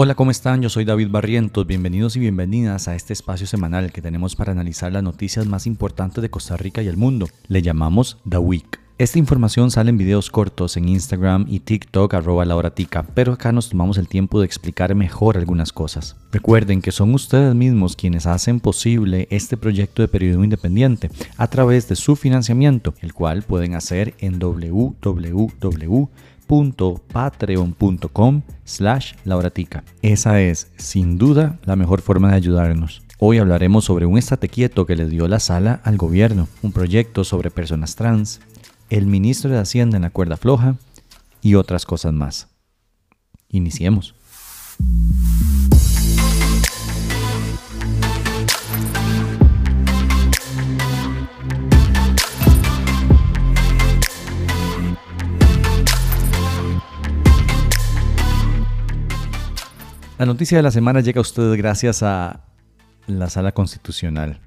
Hola, ¿cómo están? Yo soy David Barrientos. Bienvenidos y bienvenidas a este espacio semanal que tenemos para analizar las noticias más importantes de Costa Rica y el mundo. Le llamamos The Week. Esta información sale en videos cortos en Instagram y TikTok arroba la horatica, pero acá nos tomamos el tiempo de explicar mejor algunas cosas. Recuerden que son ustedes mismos quienes hacen posible este proyecto de periodismo independiente a través de su financiamiento, el cual pueden hacer en www slash. Esa es, sin duda, la mejor forma de ayudarnos. Hoy hablaremos sobre un estate quieto que le dio la sala al gobierno, un proyecto sobre personas trans, el ministro de Hacienda en la cuerda floja y otras cosas más. Iniciemos. La noticia de la semana llega a ustedes gracias a la Sala Constitucional.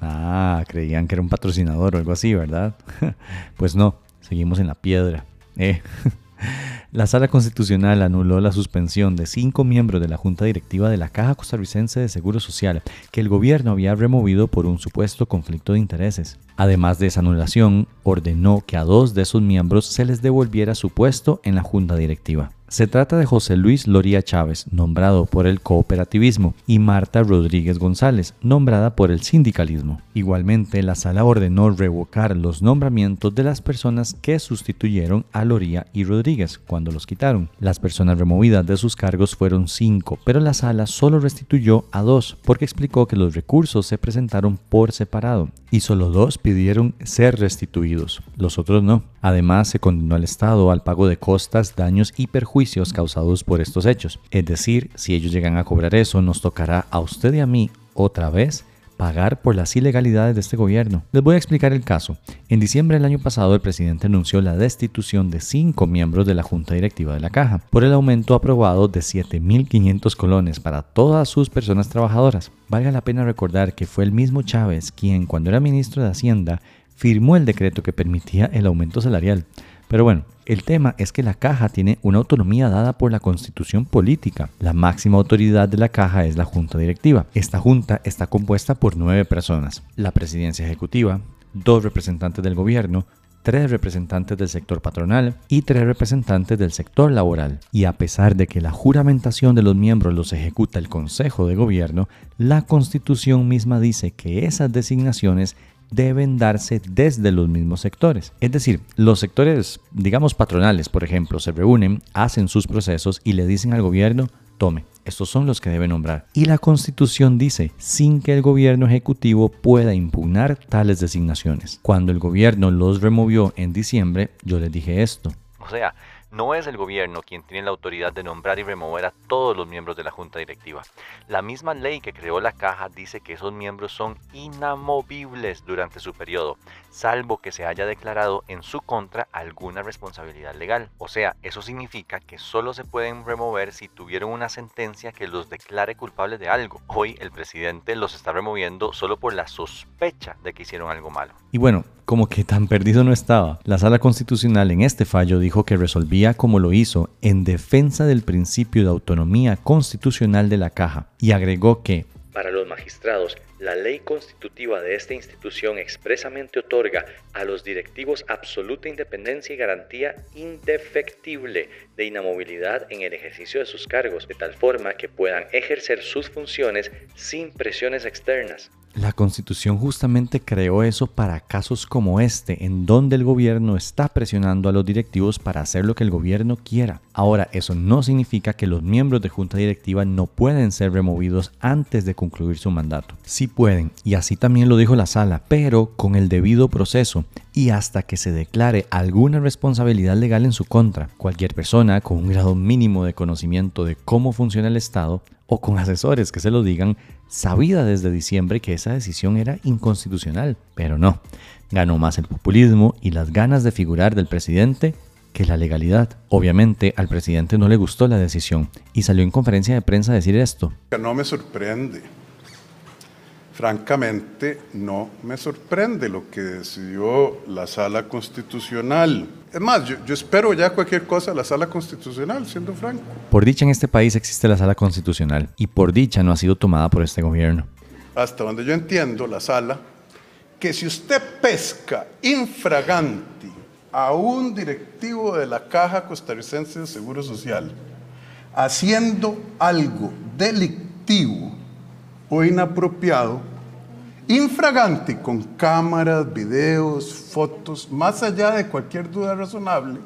Ah, creían que era un patrocinador o algo así, ¿verdad? pues no, seguimos en la piedra. Eh. La Sala Constitucional anuló la suspensión de cinco miembros de la Junta Directiva de la Caja Costarricense de Seguro Social que el gobierno había removido por un supuesto conflicto de intereses. Además de esa anulación, ordenó que a dos de esos miembros se les devolviera su puesto en la Junta Directiva. Se trata de José Luis Loría Chávez, nombrado por el cooperativismo, y Marta Rodríguez González, nombrada por el sindicalismo. Igualmente, la sala ordenó revocar los nombramientos de las personas que sustituyeron a Loría y Rodríguez cuando los quitaron. Las personas removidas de sus cargos fueron cinco, pero la sala solo restituyó a dos, porque explicó que los recursos se presentaron por separado y solo dos pidieron ser restituidos, los otros no. Además, se condenó al Estado al pago de costas, daños y perjuicios causados por estos hechos. Es decir, si ellos llegan a cobrar eso, nos tocará a usted y a mí otra vez pagar por las ilegalidades de este gobierno. Les voy a explicar el caso. En diciembre del año pasado, el presidente anunció la destitución de cinco miembros de la Junta Directiva de la Caja por el aumento aprobado de 7.500 colones para todas sus personas trabajadoras. Valga la pena recordar que fue el mismo Chávez quien, cuando era ministro de Hacienda, firmó el decreto que permitía el aumento salarial. Pero bueno, el tema es que la caja tiene una autonomía dada por la constitución política. La máxima autoridad de la caja es la junta directiva. Esta junta está compuesta por nueve personas. La presidencia ejecutiva, dos representantes del gobierno, tres representantes del sector patronal y tres representantes del sector laboral. Y a pesar de que la juramentación de los miembros los ejecuta el Consejo de Gobierno, la Constitución misma dice que esas designaciones deben darse desde los mismos sectores. Es decir, los sectores, digamos patronales, por ejemplo, se reúnen, hacen sus procesos y le dicen al gobierno, tome, estos son los que debe nombrar. Y la constitución dice, sin que el gobierno ejecutivo pueda impugnar tales designaciones. Cuando el gobierno los removió en diciembre, yo les dije esto. O sea, no es el gobierno quien tiene la autoridad de nombrar y remover a todos los miembros de la junta directiva. La misma ley que creó la caja dice que esos miembros son inamovibles durante su periodo, salvo que se haya declarado en su contra alguna responsabilidad legal. O sea, eso significa que solo se pueden remover si tuvieron una sentencia que los declare culpables de algo. Hoy el presidente los está removiendo solo por la sospecha de que hicieron algo malo. Y bueno, como que tan perdido no estaba. La sala constitucional en este fallo dijo que resolvía como lo hizo en defensa del principio de autonomía constitucional de la caja y agregó que para los magistrados, la ley constitutiva de esta institución expresamente otorga a los directivos absoluta independencia y garantía indefectible de inamovilidad en el ejercicio de sus cargos, de tal forma que puedan ejercer sus funciones sin presiones externas. La constitución justamente creó eso para casos como este, en donde el gobierno está presionando a los directivos para hacer lo que el gobierno quiera. Ahora, eso no significa que los miembros de junta directiva no pueden ser removidos antes de concluir su mandato. Sí pueden, y así también lo dijo la sala, pero con el debido proceso y hasta que se declare alguna responsabilidad legal en su contra. Cualquier persona con un grado mínimo de conocimiento de cómo funciona el Estado o con asesores que se lo digan, sabía desde diciembre que esa decisión era inconstitucional, pero no. Ganó más el populismo y las ganas de figurar del presidente que la legalidad. Obviamente al presidente no le gustó la decisión y salió en conferencia de prensa a decir esto. No me sorprende francamente no me sorprende lo que decidió la sala constitucional. Es más, yo, yo, espero ya cualquier cosa la sala constitucional, siendo franco. Por dicha en este país existe la sala constitucional y por dicha no ha sido tomada por este gobierno. Hasta donde yo entiendo, la sala, que si usted pesca infraganti a un directivo de la Caja Costarricense de Seguro Social haciendo algo delictivo o inapropiado, infragante con cámaras, videos, fotos, más allá de cualquier duda razonable,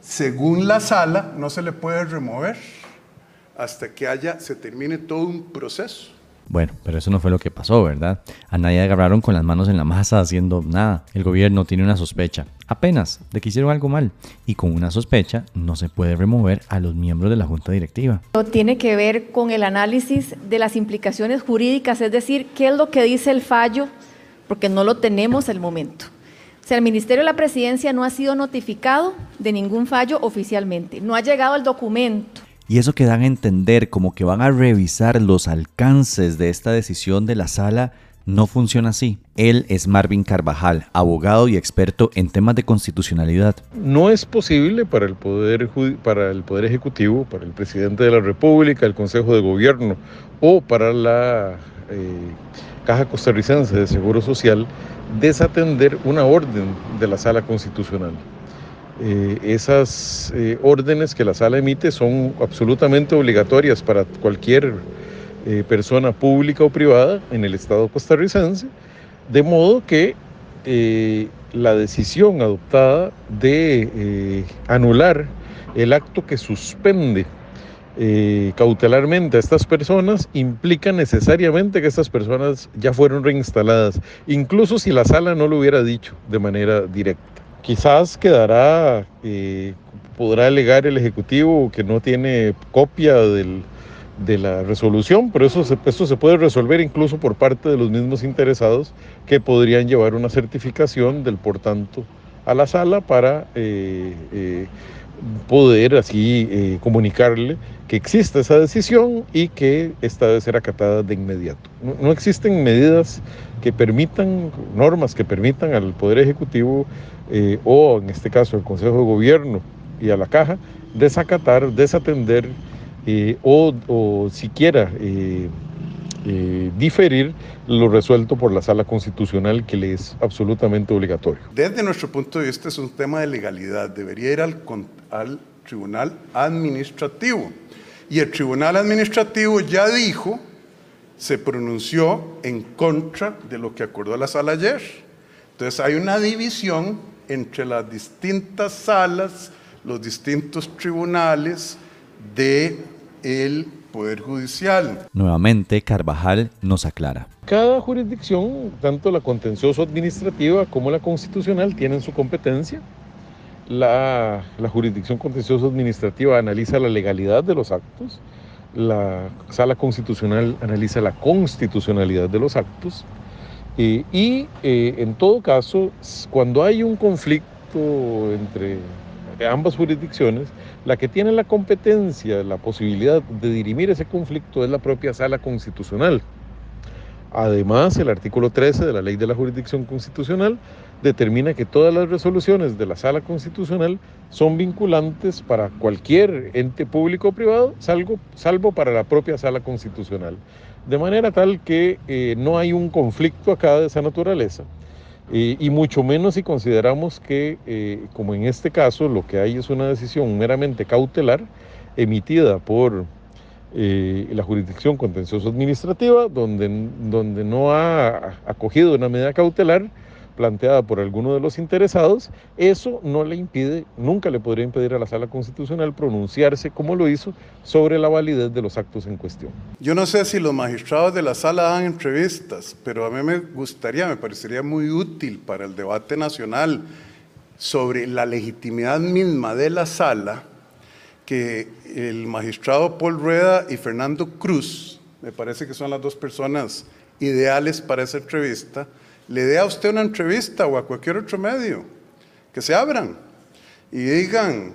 según la sala no se le puede remover hasta que haya, se termine todo un proceso. Bueno, pero eso no fue lo que pasó, ¿verdad? A nadie agarraron con las manos en la masa haciendo nada. El gobierno tiene una sospecha, apenas, de que hicieron algo mal. Y con una sospecha no se puede remover a los miembros de la junta directiva. Tiene que ver con el análisis de las implicaciones jurídicas, es decir, qué es lo que dice el fallo, porque no lo tenemos al momento. O sea, el Ministerio de la Presidencia no ha sido notificado de ningún fallo oficialmente, no ha llegado el documento. Y eso que dan a entender como que van a revisar los alcances de esta decisión de la sala no funciona así. Él es Marvin Carvajal, abogado y experto en temas de constitucionalidad. No es posible para el poder para el poder ejecutivo, para el presidente de la República, el Consejo de Gobierno o para la eh, Caja Costarricense de Seguro Social desatender una orden de la Sala Constitucional. Eh, esas eh, órdenes que la sala emite son absolutamente obligatorias para cualquier eh, persona pública o privada en el Estado costarricense, de modo que la decisión adoptada de anular el acto que suspende cautelarmente a estas personas implica necesariamente que estas personas ya fueron reinstaladas, incluso si la sala no lo hubiera dicho de manera directa. Quizás quedará, eh, podrá alegar el Ejecutivo que no tiene copia del, de la resolución, pero eso se, esto se puede resolver incluso por parte de los mismos interesados que podrían llevar una certificación del por tanto a la sala para eh, eh, poder así eh, comunicarle que existe esa decisión y que esta debe ser acatada de inmediato. No, existen medidas que permitan, normas que permitan al Poder Ejecutivo eh, o en este caso al Consejo de Gobierno y a la Caja desacatar, desatender eh, o, o, siquiera eh, diferir lo resuelto por la sala constitucional que le es absolutamente obligatorio. Desde nuestro punto de vista es un tema de legalidad, debería ir al, al tribunal administrativo. Y el tribunal administrativo ya dijo, se pronunció en contra de lo que acordó la sala ayer. Entonces hay una división entre las distintas salas, los distintos tribunales de Poder Judicial. Nuevamente, Carvajal nos aclara. Cada jurisdicción, tanto la contencioso administrativa como la constitucional, tienen su competencia. La, la jurisdicción contencioso administrativa analiza la legalidad de los actos, la sala constitucional analiza la constitucionalidad de los actos eh, y eh, en todo caso, cuando hay un conflicto entre ambas jurisdicciones, la que tiene la competencia, la posibilidad de dirimir ese conflicto es la propia sala constitucional. Además, el artículo 13 de la Ley de la Jurisdicción Constitucional determina que todas las resoluciones de la Sala Constitucional son vinculantes para cualquier ente público o privado, salvo, salvo para la propia Sala Constitucional. De manera tal que eh, no hay un conflicto acá de esa naturaleza y mucho menos si consideramos que, eh, como en este caso, lo que hay es una decisión meramente cautelar emitida por eh, la jurisdicción contencioso administrativa, donde, donde no ha acogido una medida cautelar planteada por alguno de los interesados, eso no le impide, nunca le podría impedir a la sala constitucional pronunciarse como lo hizo sobre la validez de los actos en cuestión. Yo no sé si los magistrados de la sala dan entrevistas, pero a mí me gustaría, me parecería muy útil para el debate nacional sobre la legitimidad misma de la sala que el magistrado Paul Rueda y Fernando Cruz, me parece que son las dos personas ideales para esa entrevista, le dé a usted una entrevista o a cualquier otro medio, que se abran y digan,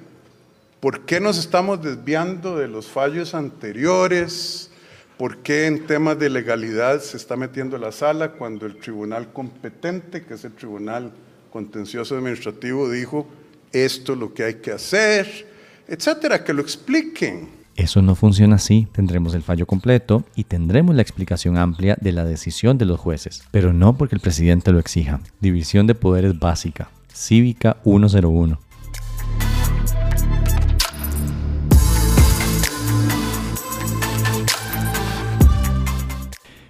¿por qué nos estamos desviando de los fallos anteriores? ¿Por qué en temas de legalidad se está metiendo la sala cuando el tribunal competente, que es el Tribunal Contencioso Administrativo, dijo esto es lo que hay que hacer, etcétera? Que lo expliquen. Eso no funciona así. Tendremos el fallo completo y tendremos la explicación amplia de la decisión de los jueces, pero no porque el presidente lo exija. División de poderes básica. Cívica 101.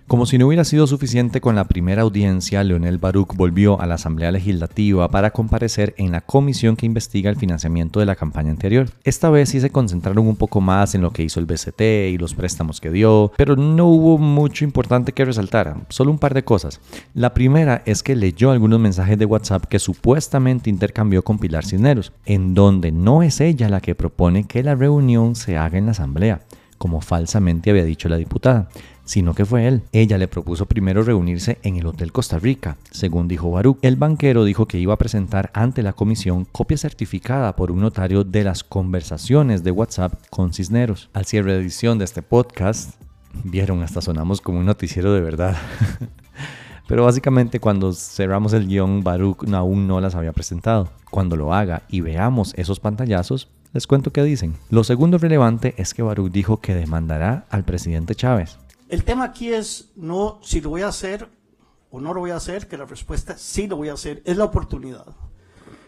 Como si no hubiera sido suficiente con la primera audiencia, Leonel Baruch volvió a la Asamblea Legislativa para comparecer en la comisión que investiga el financiamiento de la campaña anterior. Esta vez sí se concentraron un poco más en lo que hizo el BCT y los préstamos que dio, pero no hubo mucho importante que resaltar, solo un par de cosas. La primera es que leyó algunos mensajes de WhatsApp que supuestamente intercambió con Pilar Cisneros, en donde no es ella la que propone que la reunión se haga en la Asamblea como falsamente había dicho la diputada, sino que fue él. Ella le propuso primero reunirse en el Hotel Costa Rica, según dijo Baruch. El banquero dijo que iba a presentar ante la comisión copia certificada por un notario de las conversaciones de WhatsApp con Cisneros. Al cierre de edición de este podcast, vieron, hasta sonamos como un noticiero de verdad. Pero básicamente cuando cerramos el guion, Baruch aún no las había presentado. Cuando lo haga y veamos esos pantallazos, les cuento qué dicen. Lo segundo relevante es que Baruch dijo que demandará al presidente Chávez. El tema aquí es no si lo voy a hacer o no lo voy a hacer, que la respuesta es sí lo voy a hacer, es la oportunidad.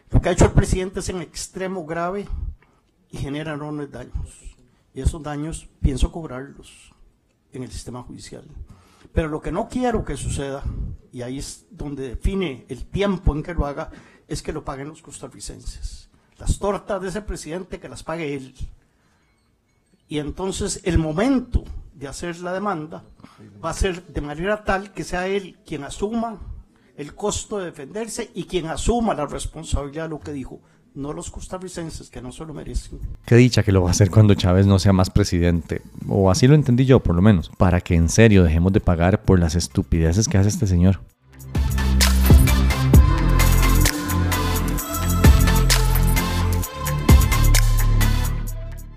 Lo que ha hecho el presidente es en extremo grave y genera enormes daños. Y esos daños pienso cobrarlos en el sistema judicial. Pero lo que no quiero que suceda, y ahí es donde define el tiempo en que lo haga, es que lo paguen los costarricenses las tortas de ese presidente que las pague él. Y entonces el momento de hacer la demanda va a ser de manera tal que sea él quien asuma el costo de defenderse y quien asuma la responsabilidad de lo que dijo, no los costarricenses que no se lo merecen. Qué dicha que lo va a hacer cuando Chávez no sea más presidente, o así lo entendí yo por lo menos, para que en serio dejemos de pagar por las estupideces que hace este señor.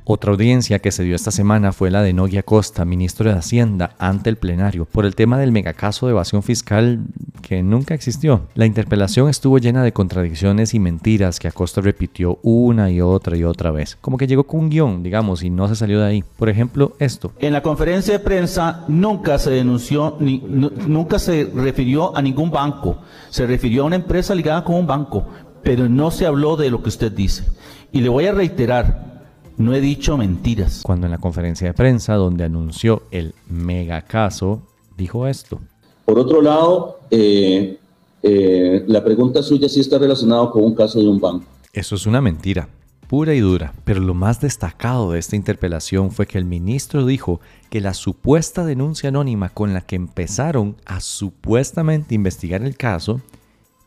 Otra audiencia que se dio esta semana fue la de Nogui Acosta, ministro de Hacienda, ante el plenario, por el tema del megacaso de evasión fiscal que nunca existió. La interpelación estuvo llena de contradicciones y mentiras que Acosta repitió una y otra y otra vez. Como que llegó con un guion, digamos, y no se salió de ahí. Por ejemplo, esto. En la conferencia de prensa nunca se denunció, ni, nunca se refirió a ningún banco. Se refirió a una empresa ligada con un banco, pero no se habló de lo que usted dice. Y le voy a reiterar, no he dicho mentiras. Cuando en la conferencia de prensa donde anunció el mega caso, dijo esto. Por otro lado, eh, eh, la pregunta suya sí está relacionada con un caso de un banco. Eso es una mentira, pura y dura. Pero lo más destacado de esta interpelación fue que el ministro dijo que la supuesta denuncia anónima con la que empezaron a supuestamente investigar el caso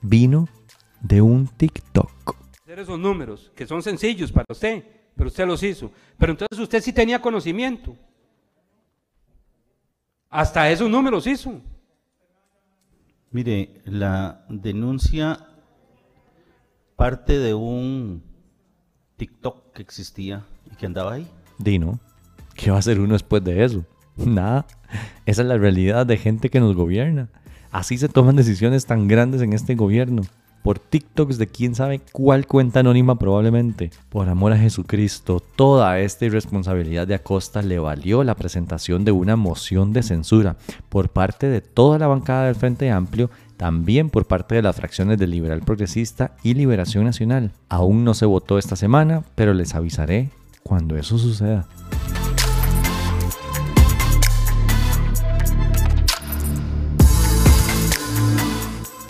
vino de un TikTok. Esos números que son sencillos para usted pero usted los hizo. Pero entonces usted sí tenía conocimiento. Hasta esos números hizo. Mire, la denuncia parte de un TikTok que existía y que andaba ahí. Dino, ¿qué va a hacer uno después de eso? Nada. Esa es la realidad de gente que nos gobierna. Así se toman decisiones tan grandes en este gobierno por TikToks de quién sabe cuál cuenta anónima probablemente. Por amor a Jesucristo, toda esta irresponsabilidad de Acosta le valió la presentación de una moción de censura por parte de toda la bancada del Frente Amplio también por parte de las fracciones del Liberal Progresista y Liberación Nacional. Aún no se votó esta semana, pero les avisaré cuando eso suceda.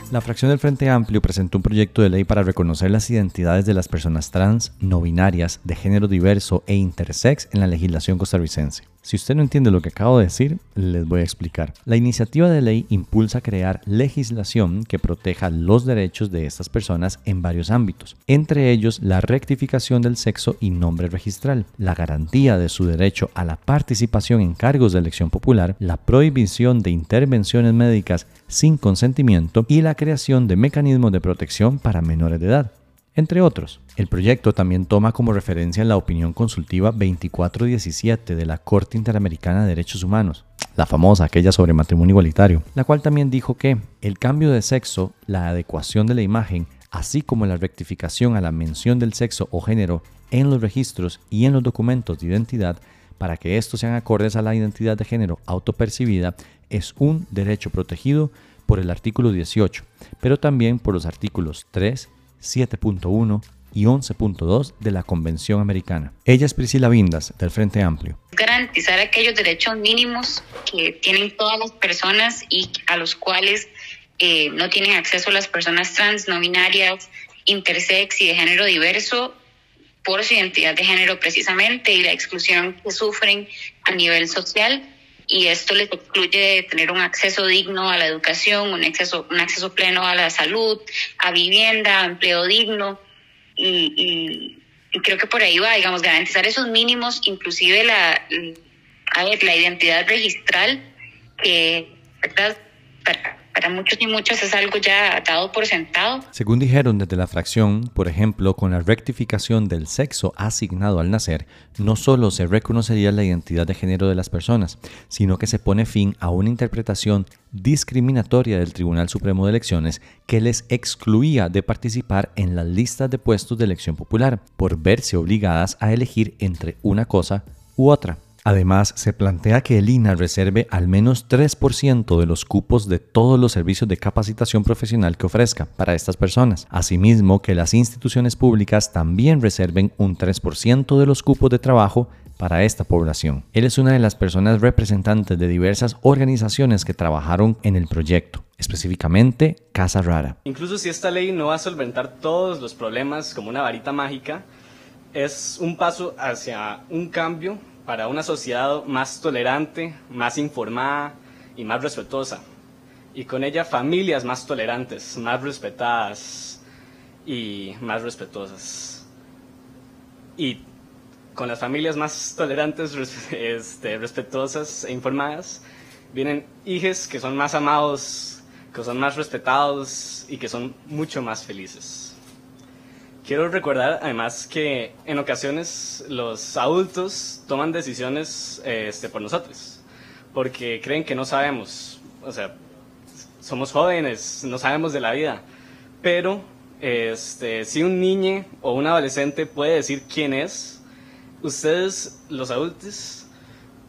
La fracción del Frente Amplio presentó un proyecto de ley para reconocer las identidades de las personas trans, no binarias, de género diverso e intersex en la legislación costarricense. Si usted no entiende lo que acabo de decir, les voy a explicar. La iniciativa de ley impulsa crear legislación que proteja los derechos de estas personas en varios ámbitos, entre ellos la rectificación del sexo y nombre registral, la garantía de su derecho a la participación en cargos de elección popular, la prohibición de intervenciones médicas sin consentimiento y la creación de mecanismos de protección para menores de edad entre otros. El proyecto también toma como referencia la opinión consultiva 2417 de la Corte Interamericana de Derechos Humanos. la famosa, aquella sobre matrimonio igualitario, la cual también dijo que el cambio de sexo, la adecuación de la imagen, así como la rectificación a la mención del sexo o género en los registros y en los documentos de identidad, para que estos sean acordes a la identidad de género autopercibida, es un derecho protegido por el artículo 18, pero también por los artículos 3, 7.1 y 11.2 de la Convención Americana. Ella es Priscila Vindas, del Frente Amplio. Garantizar aquellos derechos mínimos que tienen todas las personas y a los cuales eh, no tienen acceso las personas trans, no binarias, intersex y de género diverso por su identidad de género precisamente y la exclusión que sufren a nivel social y esto les excluye tener un acceso digno a la educación, un acceso, un acceso pleno a la salud, a vivienda, a empleo digno. Y, creo que por ahí va, digamos, garantizar esos mínimos, inclusive la, a ver, la identidad registral, que para, para muchos y muchas es algo ya dado por sentado. Según dijeron desde la fracción, por ejemplo, con la rectificación del sexo asignado al nacer, no solo se reconocería la identidad de género de las personas, sino que se pone fin a una interpretación discriminatoria del Tribunal Supremo de Elecciones que les excluía de participar en las listas de puestos de elección popular por verse obligadas a elegir entre una cosa u otra. Además, se plantea que el INA reserve al menos 3% de los cupos de todos los servicios de capacitación profesional que ofrezca para estas personas. Asimismo, que las instituciones públicas también reserven un 3% de los cupos de trabajo para esta población. Él es una de las personas representantes de diversas organizaciones que trabajaron en el proyecto, específicamente Casa Rara. Incluso si esta ley no va a solventar todos los problemas como una varita mágica, es un paso hacia un cambio para una sociedad más tolerante, más informada y más respetuosa. Y con ella familias más tolerantes, más respetadas y más respetuosas. Y con las familias más tolerantes, este, respetuosas e informadas, vienen hijos que son más amados, que son más respetados y que son mucho más felices. Quiero recordar además que en ocasiones los adultos toman decisiones este, por nosotros, porque creen que no sabemos, o sea, somos jóvenes, no sabemos de la vida, pero este, si un niño o un adolescente puede decir quién es, ustedes, los adultos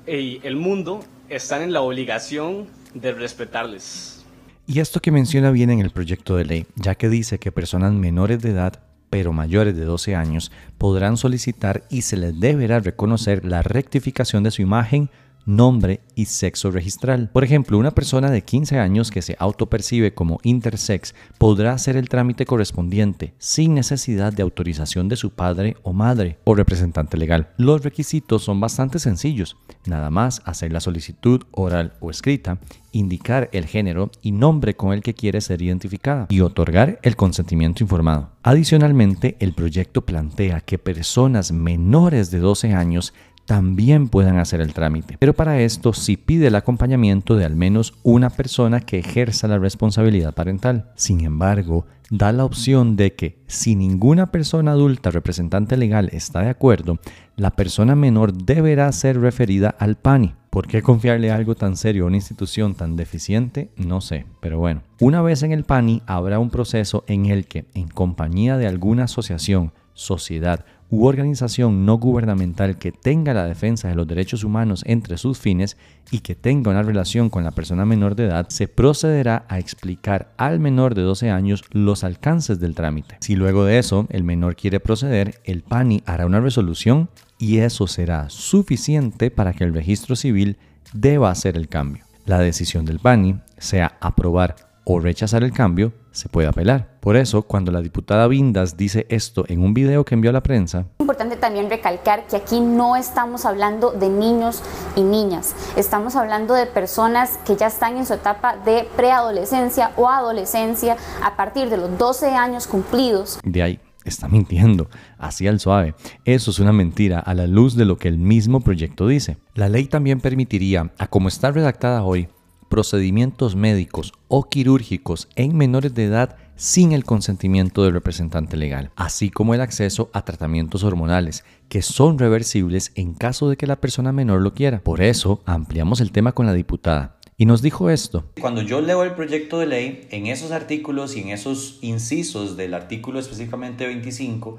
y el mundo están en la obligación de respetarles. Y esto que menciona bien en el proyecto de ley, ya que dice que personas menores de edad pero mayores de 12 años podrán solicitar y se les deberá reconocer la rectificación de su imagen, nombre y sexo registral. Por ejemplo, una persona de 15 años que se autopercibe como intersex podrá hacer el trámite correspondiente sin necesidad de autorización de su padre o madre o representante legal. Los requisitos son bastante sencillos, nada más hacer la solicitud oral o escrita, indicar el género y nombre con el que quiere ser identificada y otorgar el consentimiento informado. Adicionalmente, el proyecto plantea que personas menores de 12 años también puedan hacer el trámite. Pero para esto sí pide el acompañamiento de al menos una persona que ejerza la responsabilidad parental. Sin embargo, da la opción de que si ninguna persona adulta representante legal está de acuerdo, la persona menor deberá ser referida al PANI. ¿Por qué confiarle algo tan serio a una institución tan deficiente? No sé, pero bueno. Una vez en el PANI habrá un proceso en el que, en compañía de alguna asociación, sociedad u organización no gubernamental que tenga la defensa de los derechos humanos entre sus fines y que tenga una relación con la persona menor de edad, se procederá a explicar al menor de 12 años los alcances del trámite. Si luego de eso el menor quiere proceder, el PANI hará una resolución y eso será suficiente para que el registro civil deba hacer el cambio. La decisión del PANI, sea aprobar o rechazar el cambio, se puede apelar. Por eso, cuando la diputada Vindas dice esto en un video que envió a la prensa... Es importante también recalcar que aquí no estamos hablando de niños y niñas, estamos hablando de personas que ya están en su etapa de preadolescencia o adolescencia a partir de los 12 años cumplidos. De ahí está mintiendo, así al suave. Eso es una mentira a la luz de lo que el mismo proyecto dice. La ley también permitiría, a como está redactada hoy, procedimientos médicos o quirúrgicos en menores de edad sin el consentimiento del representante legal, así como el acceso a tratamientos hormonales que son reversibles en caso de que la persona menor lo quiera. Por eso ampliamos el tema con la diputada. Y nos dijo esto. Cuando yo leo el proyecto de ley, en esos artículos y en esos incisos del artículo específicamente 25,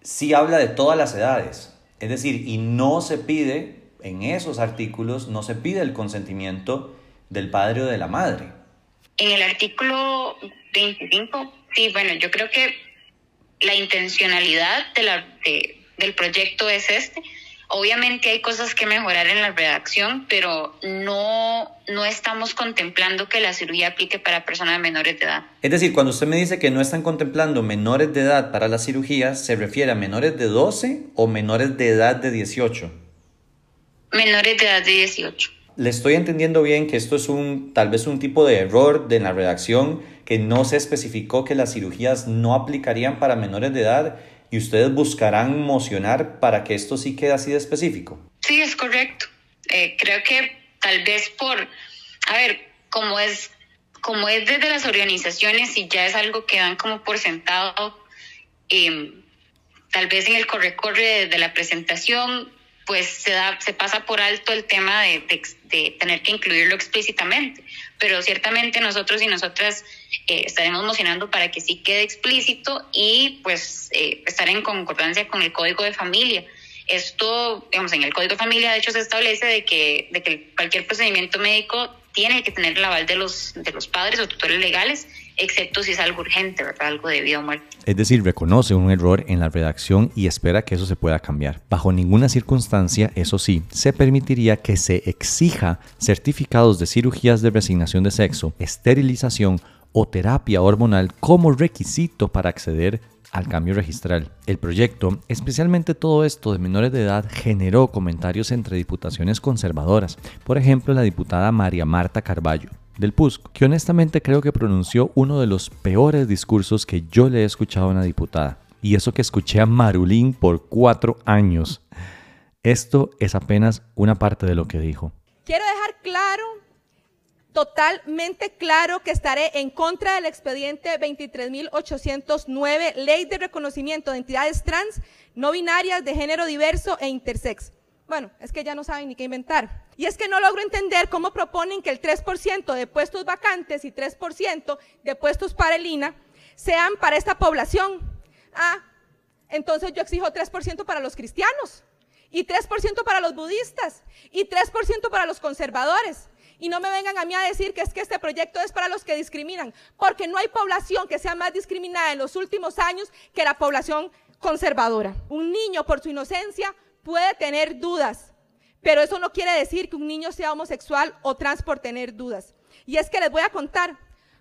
sí habla de todas las edades. Es decir, y no se pide, en esos artículos, no se pide el consentimiento del padre o de la madre. En el artículo 25, sí, bueno, yo creo que la intencionalidad de la, del proyecto es este. Obviamente hay cosas que mejorar en la redacción, pero no, no estamos contemplando que la cirugía aplique para personas menores de edad. Es decir, cuando usted me dice que no están contemplando menores de edad para las cirugías, ¿se refiere a menores de 12 o menores de edad de 18? Menores de edad de 18 le estoy entendiendo bien que esto es un tal vez un tipo de error de la redacción que no se especificó que las cirugías no aplicarían para menores de edad y ustedes buscarán mocionar para que esto sí quede así de específico. Sí, es correcto. Eh, creo que tal vez por, a ver, como es, como es desde las organizaciones y ya es algo que dan como por sentado, eh, tal vez en el corre-corre de la presentación pues se, da, se pasa por alto el tema de, de, tener que incluirlo explícitamente. Pero ciertamente nosotros y nosotras eh, estaremos mocionando para que sí quede explícito y pues eh, estar en concordancia con el Código de Familia. Esto, digamos, en el Código de Familia de hecho se establece de que, de que cualquier procedimiento médico tiene que tener el aval de los, de los padres o tutores legales excepto si es algo urgente, ¿verdad? Algo de vida o muerte. Es decir, reconoce un error en la redacción y espera que eso se pueda cambiar. Bajo ninguna circunstancia, eso sí, se permitiría que se exija certificados de cirugías de resignación de sexo, esterilización o terapia hormonal como requisito para acceder al cambio registral. El proyecto, especialmente todo esto de menores de edad, generó comentarios entre diputaciones conservadoras, por ejemplo la diputada María Marta Carballo, del PUSC, que honestamente creo que pronunció uno de los peores discursos que yo le he escuchado a una diputada. Y eso que escuché a Marulín por cuatro años. Esto es apenas una parte de lo que dijo. Quiero dejar claro, totalmente claro, que estaré en contra del expediente 23.809, Ley de Reconocimiento de Entidades Trans, No Binarias, de Género Diverso e Intersex. Bueno, es que ya no saben ni qué inventar. Y es que no logro entender cómo proponen que el 3% de puestos vacantes y 3% de puestos para el INA sean para esta población. Ah, entonces yo exijo 3% para los cristianos, y 3% para los budistas, y 3% para los conservadores. Y no me vengan a mí a decir que es que este proyecto es para los que discriminan, porque no hay población que sea más discriminada en los últimos años que la población conservadora. Un niño por su inocencia puede tener dudas, pero eso no quiere decir que un niño sea homosexual o trans por tener dudas. Y es que les voy a contar,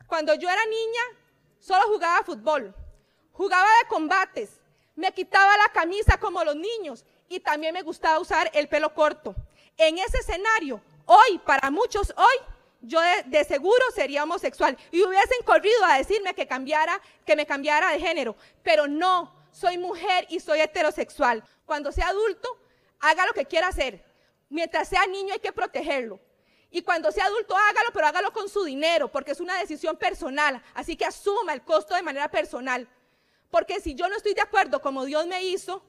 cuando yo era niña, solo jugaba fútbol, jugaba de combates, me quitaba la camisa como los niños y también me gustaba usar el pelo corto. En ese escenario, hoy, para muchos hoy, yo de, seguro sería homosexual y hubiesen corrido a decirme que cambiara, que me cambiara de género, pero no, soy mujer y soy heterosexual. Cuando sea adulto, haga lo que quiera hacer, Mientras sea niño hay que protegerlo. Y cuando sea adulto, hágalo, pero hágalo con su dinero, porque es una decisión personal. Así que asuma el costo de manera personal. Porque si yo no estoy de acuerdo como Dios me hizo,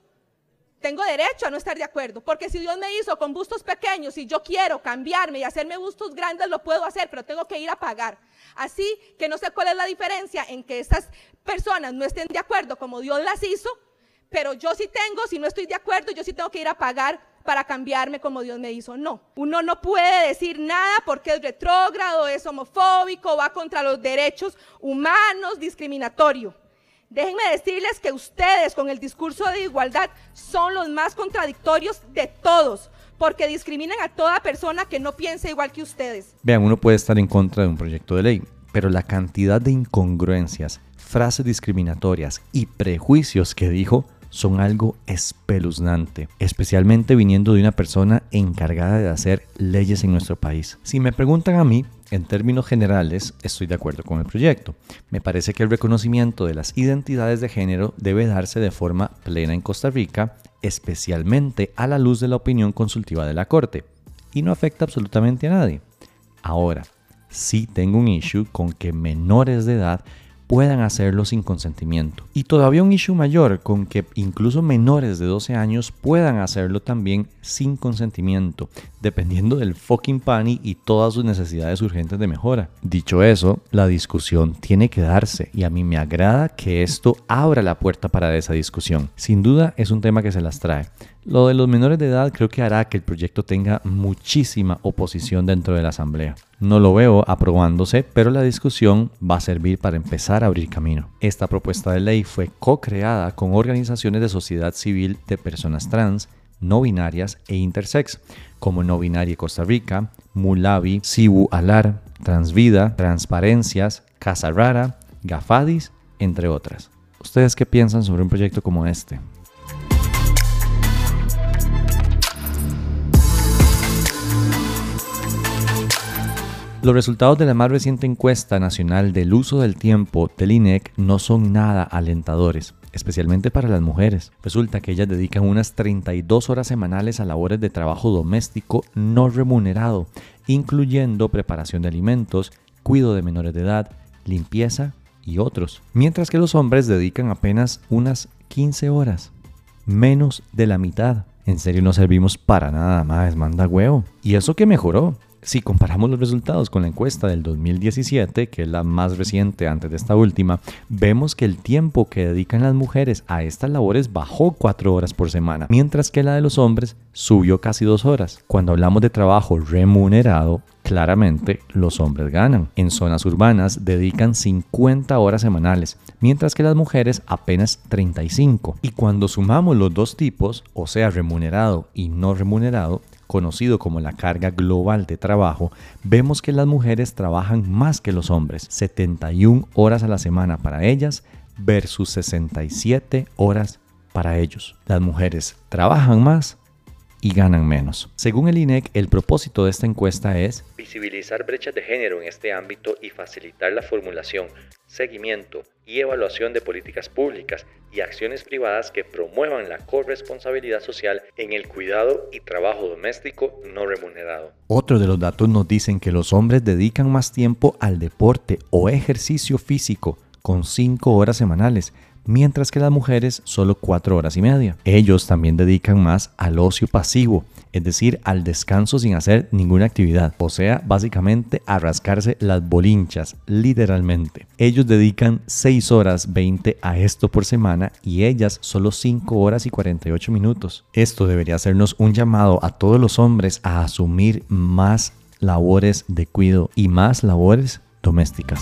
tengo derecho a no estar de acuerdo. Porque si Dios me hizo con bustos pequeños y yo quiero cambiarme y hacerme bustos grandes, lo puedo hacer, pero tengo que ir a pagar. Así que no sé cuál es la diferencia en que estas personas no estén de acuerdo como Dios las hizo, pero yo sí tengo, si no estoy de acuerdo, yo sí tengo que ir a pagar para cambiarme como Dios me hizo. No, uno no puede decir nada porque es retrógrado, es homofóbico, va contra los derechos humanos, discriminatorio. Déjenme decirles que ustedes con el discurso de igualdad son los más contradictorios de todos, porque discriminan a toda persona que no piense igual que ustedes. Vean, uno puede estar en contra de un proyecto de ley, pero la cantidad de incongruencias, frases discriminatorias y prejuicios que dijo son algo espeluznante, especialmente viniendo de una persona encargada de hacer leyes en nuestro país. Si me preguntan a mí, en términos generales, estoy de acuerdo con el proyecto. Me parece que el reconocimiento de las identidades de género debe darse de forma plena en Costa Rica, especialmente a la luz de la opinión consultiva de la Corte, y no afecta absolutamente a nadie. Ahora, sí tengo un issue con que menores de edad puedan hacerlo sin consentimiento. Y todavía un issue mayor con que incluso menores de 12 años puedan hacerlo también sin consentimiento, dependiendo del fucking pani y todas sus necesidades urgentes de mejora. Dicho eso, la discusión tiene que darse y a mí me agrada que esto abra la puerta para esa discusión. Sin duda es un tema que se las trae. Lo de los menores de edad creo que hará que el proyecto tenga muchísima oposición dentro de la Asamblea. No lo veo aprobándose, pero la discusión va a servir para empezar a abrir camino. Esta propuesta de ley fue co-creada con organizaciones de sociedad civil de personas trans, no binarias e intersex, como No Binaria Costa Rica, Mulavi, Sibu Alar, Transvida, Transparencias, Casa Rara, Gafadis, entre otras. ¿Ustedes qué piensan sobre un proyecto como este? Los resultados de la más reciente encuesta nacional del uso del tiempo del INEC no son nada alentadores, especialmente para las mujeres. Resulta que ellas dedican unas 32 horas semanales a labores de trabajo doméstico no remunerado, incluyendo preparación de alimentos, cuidado de menores de edad, limpieza y otros, mientras que los hombres dedican apenas unas 15 horas, menos de la mitad. En serio no servimos para nada más, manda huevo. Y eso que mejoró, si comparamos los resultados con la encuesta del 2017, que es la más reciente antes de esta última, vemos que el tiempo que dedican las mujeres a estas labores bajó 4 horas por semana, mientras que la de los hombres subió casi 2 horas. Cuando hablamos de trabajo remunerado, claramente los hombres ganan. En zonas urbanas dedican 50 horas semanales, mientras que las mujeres apenas 35. Y cuando sumamos los dos tipos, o sea, remunerado y no remunerado, conocido como la carga global de trabajo, vemos que las mujeres trabajan más que los hombres, 71 horas a la semana para ellas versus 67 horas para ellos. Las mujeres trabajan más y ganan menos. Según el INEC, el propósito de esta encuesta es visibilizar brechas de género en este ámbito y facilitar la formulación, seguimiento y evaluación de políticas públicas y acciones privadas que promuevan la corresponsabilidad social en el cuidado y trabajo doméstico no remunerado. Otro de los datos nos dicen que los hombres dedican más tiempo al deporte o ejercicio físico con 5 horas semanales, mientras que las mujeres solo 4 horas y media. Ellos también dedican más al ocio pasivo, es decir, al descanso sin hacer ninguna actividad, o sea, básicamente a rascarse las bolinchas, literalmente. Ellos dedican 6 horas 20 a esto por semana y ellas solo 5 horas y 48 minutos. Esto debería hacernos un llamado a todos los hombres a asumir más labores de cuidado y más labores domésticas.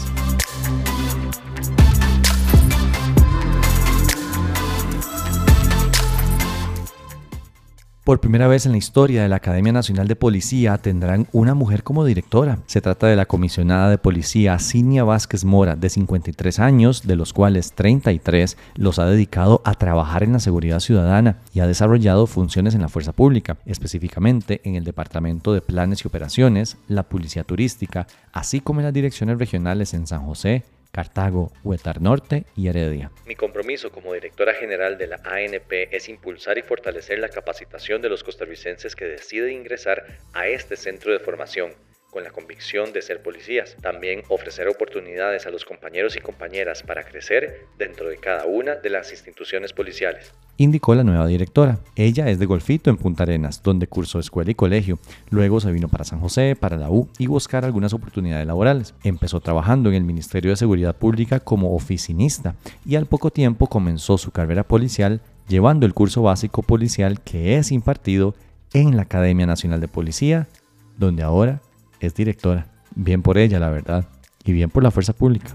Por primera vez en la historia de la Academia Nacional de Policía tendrán una mujer como directora. Se trata de la comisionada de policía Cinia Vázquez Mora, de 53 años, de los cuales 33 los ha dedicado a trabajar en la seguridad ciudadana y ha desarrollado funciones en la fuerza pública, específicamente en el Departamento de Planes y Operaciones, la Policía Turística, así como en las direcciones regionales en San José, Cartago, Huetar Norte y Heredia. Mi compromiso como directora general de la ANP es impulsar y fortalecer la capacitación de los costarricenses que deciden ingresar a este centro de formación con la convicción de ser policías. También ofrecer oportunidades a los compañeros y compañeras para crecer dentro de cada una de las instituciones policiales. Indicó la nueva directora. Ella es de Golfito en Punta Arenas, donde cursó escuela y colegio. Luego se vino para San José, para la U y buscar algunas oportunidades laborales. Empezó trabajando en el Ministerio de Seguridad Pública como oficinista y al poco tiempo comenzó su carrera policial llevando el curso básico policial que es impartido en la Academia Nacional de Policía, donde ahora es directora. Bien por ella, la verdad. Y bien por la fuerza pública.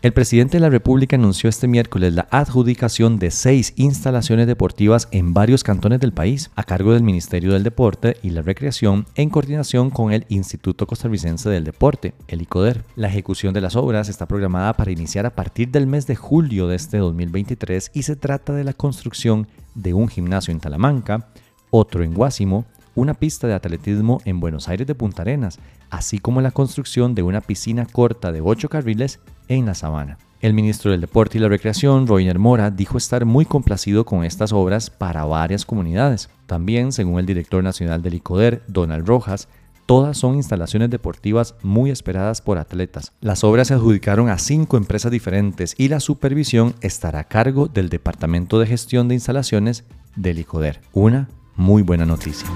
El presidente de la República anunció este miércoles la adjudicación de seis instalaciones deportivas en varios cantones del país, a cargo del Ministerio del Deporte y la Recreación, en coordinación con el Instituto Costarricense del Deporte, el ICODER. La ejecución de las obras está programada para iniciar a partir del mes de julio de este 2023 y se trata de la construcción de un gimnasio en Talamanca, otro en Guásimo, una pista de atletismo en Buenos Aires de Punta Arenas, así como la construcción de una piscina corta de 8 carriles en la Sabana. El ministro del Deporte y la Recreación, Roiner Mora, dijo estar muy complacido con estas obras para varias comunidades. También, según el director nacional del ICODER, Donald Rojas, Todas son instalaciones deportivas muy esperadas por atletas. Las obras se adjudicaron a cinco empresas diferentes y la supervisión estará a cargo del Departamento de Gestión de Instalaciones del ICODER. Una muy buena noticia.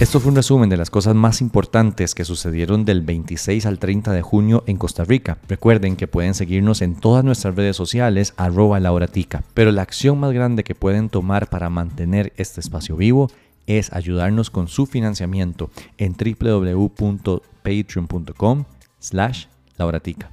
Esto fue un resumen de las cosas más importantes que sucedieron del 26 al 30 de junio en Costa Rica. Recuerden que pueden seguirnos en todas nuestras redes sociales arroba lauratica, pero la acción más grande que pueden tomar para mantener este espacio vivo es ayudarnos con su financiamiento en www.patreon.com slash lauratica.